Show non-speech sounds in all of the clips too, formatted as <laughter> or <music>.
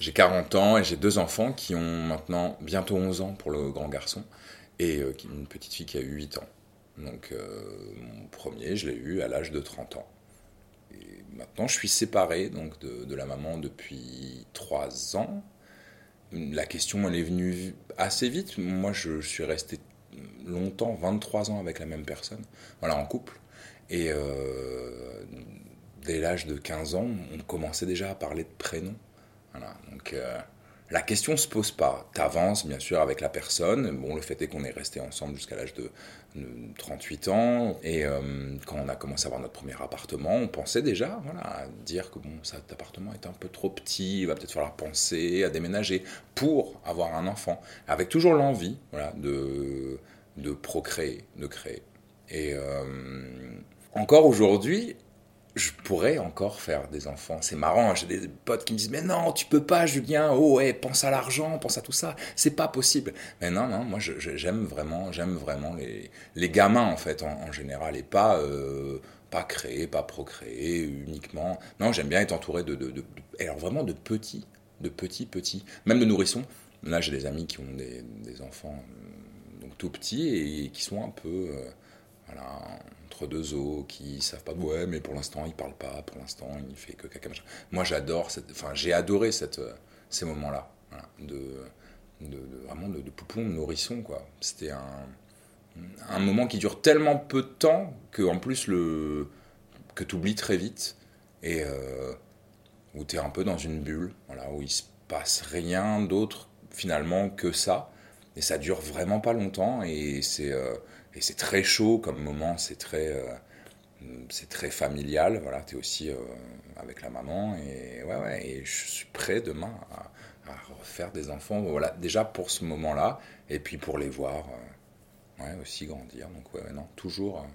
J'ai 40 ans et j'ai deux enfants qui ont maintenant bientôt 11 ans pour le grand garçon et euh, une petite fille qui a eu 8 ans. Donc euh, mon premier, je l'ai eu à l'âge de 30 ans. Maintenant, je suis séparé donc de, la maman depuis 3 ans. La question, elle est venue assez vite. Moi, je, suis resté longtemps, 23 ans avec la même personne, voilà, en couple. Et euh, dès l'âge de 15 ans, on commençait déjà à parler de prénoms. Donc euh, la question se pose pas. Tu avances bien sûr avec la personne. Bon, le fait est qu'on est resté ensemble jusqu'à l'âge de, 38 ans. Et euh, quand on a commencé à avoir notre premier appartement, on pensait déjà voilà, à dire que bon, cet appartement est un peu trop petit, il va peut-être falloir penser à déménager pour avoir un enfant. Avec toujours l'envie voilà, de, de procréer, de créer. Et euh, encore aujourd'hui, je pourrais encore faire des enfants. C'est marrant, j'ai des potes qui me disent Mais non, tu peux pas, Julien. Oh, ouais, pense à l'argent, pense à tout ça. C'est pas possible. Mais non, non, moi, j'aime vraiment, j'aime vraiment les, les gamins, en fait, en, général, et pas, euh, pas créer, pas procréer uniquement. Non, j'aime bien être entouré de, de, de, alors vraiment de petits, de petits, petits, même de nourrissons. Là, j'ai des amis qui ont des, des enfants euh, donc tout petits et qui sont un peu. Euh, voilà, entre deux os, qui savent pas, ouais, mais pour l'instant, il parle pas, pour l'instant, il fait que caca. Moi, j'adore, cette, enfin, j'ai adoré cette, euh, ces moments-là, de, de, vraiment de, de poupon, de nourrisson, quoi. C'était un, un moment qui dure tellement peu de temps que, en plus, le, que tu oublies très vite et euh, où tu es un peu dans une bulle, voilà, où il se passe rien d'autre finalement que ça. Et ça dure vraiment pas longtemps et c'est. Euh, et c'est très chaud comme moment, c'est très, euh, c'est très familial. Voilà, tu es aussi euh, avec la maman. Et, ouais, ouais, et je suis prêt demain à, refaire des enfants. Voilà, déjà pour ce moment-là, et puis pour les voir euh, ouais, aussi grandir. Donc, ouais, non, toujours,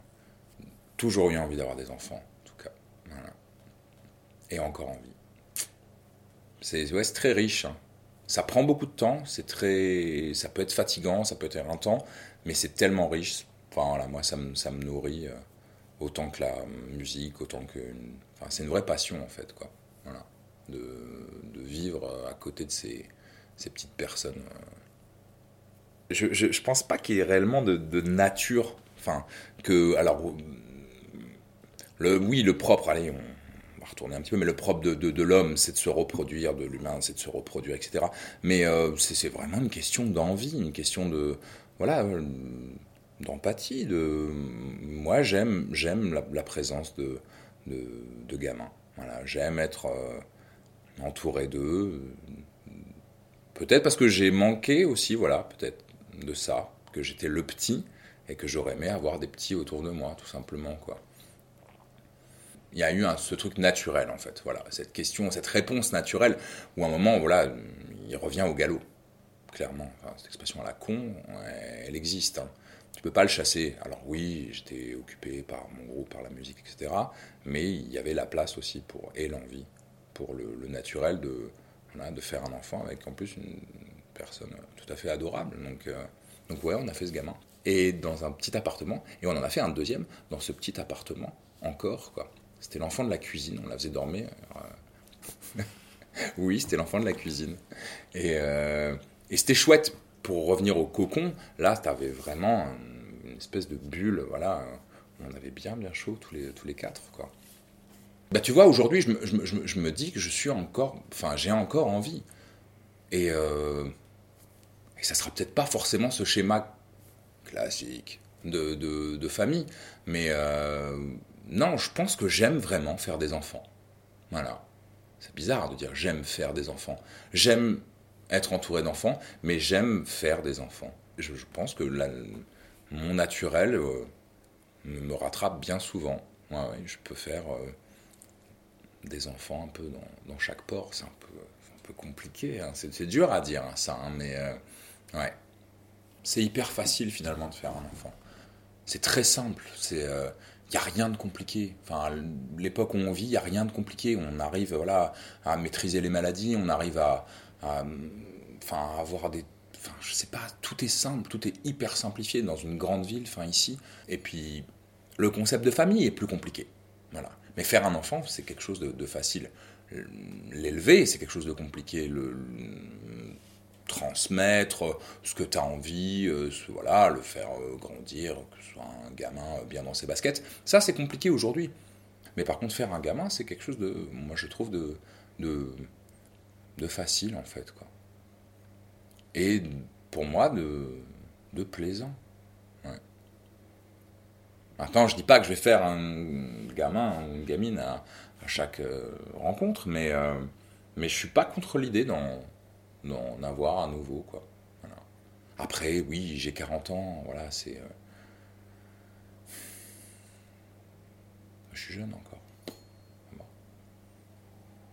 toujours eu envie d'avoir des enfants, en tout cas. Et encore envie. C'est ouais, très riche. Hein. Ça prend beaucoup de temps, c'est très, ça peut être fatigant, ça peut être éreintant, mais c'est tellement riche. Enfin, voilà, moi, ça me, ça me nourrit euh, autant que la musique, autant que. Enfin, c'est une vraie passion, en fait, quoi. Voilà. De, de vivre à côté de ces, ces petites personnes. Euh. Je, je, pense pas qu'il y ait réellement de, nature. Enfin, que. Alors. Le, oui, le propre, allez, on, va retourner un petit peu, mais le propre de, de, l'homme, c'est de se reproduire, de l'humain, c'est de se reproduire, etc. Mais euh, c'est vraiment une question d'envie, une question de, voilà, euh, d'empathie. De, moi, j'aime, j'aime la, présence de, de, gamins. Voilà, j'aime être euh, entouré d'eux. Peut-être parce que j'ai manqué aussi, voilà, peut-être de ça, que j'étais le petit et que j'aurais aimé avoir des petits autour de moi, tout simplement, quoi. Il y a eu un, ce truc naturel, en fait, voilà, cette question, cette réponse naturelle, où à un moment, voilà, il revient au galop clairement. cette expression à la con, elle existe. Hein. Tu peux pas le chasser. Alors oui, j'étais occupé par mon groupe, par la musique, etc. Mais il y avait la place aussi pour, et l'envie, pour le, naturel de, de faire un enfant avec en plus une personne tout à fait adorable. Donc, euh, donc ouais, on a fait ce gamin. Et dans un petit appartement, et on en a fait un deuxième dans ce petit appartement encore, quoi. C'était l'enfant de la cuisine, on la faisait dormir. Euh, <laughs> oui, c'était l'enfant de la cuisine. Et, euh, et c'était chouette. Pour revenir au cocon, là, tu avais vraiment une espèce de bulle. Voilà, on avait bien, bien chaud tous les, tous les quatre. Quoi. Bah, tu vois, aujourd'hui, je, je, je, me dis que je suis encore. Enfin, j'ai encore envie. Et, euh, et ça sera peut-être pas forcément ce schéma classique de, de, de famille. Mais euh, non, je pense que j'aime vraiment faire des enfants. Voilà. C'est bizarre de dire j'aime faire des enfants. J'aime être entouré d'enfants, mais j'aime faire des enfants. Je, pense que mon naturel euh, me rattrape bien souvent. je peux faire euh, des enfants un peu dans, chaque port. C'est un peu, un peu compliqué. Hein. C'est, dur à dire hein, ça, hein, mais euh, ouais. C'est hyper facile finalement de faire un enfant. C'est très simple. C'est il n'y a rien de compliqué. Enfin, l'époque où on vit, il n'y a rien de compliqué. On arrive voilà, à maîtriser les maladies, on arrive à, enfin, avoir des enfin, je sais pas, tout est simple, tout est hyper simplifié dans une grande ville, enfin ici. Et puis, le concept de famille est plus compliqué. Voilà. Mais faire un enfant, c'est quelque chose de, facile. l'élever, c'est quelque chose de compliqué. Le, transmettre ce que tu as envie, voilà, le faire grandir, que ce soit un gamin bien dans ses baskets. Ça, c'est compliqué aujourd'hui. Mais par contre, faire un gamin, c'est quelque chose de, moi je trouve, de, de, de facile en fait. Quoi. Et pour moi, de, plaisant. Maintenant, je dis pas que je vais faire un gamin ou une gamine à, chaque euh, rencontre, mais, euh, mais je suis pas contre l'idée d'en, avoir à nouveau. Quoi. Après, oui, j'ai 40 ans, voilà, c'est. Euh, je suis jeune encore.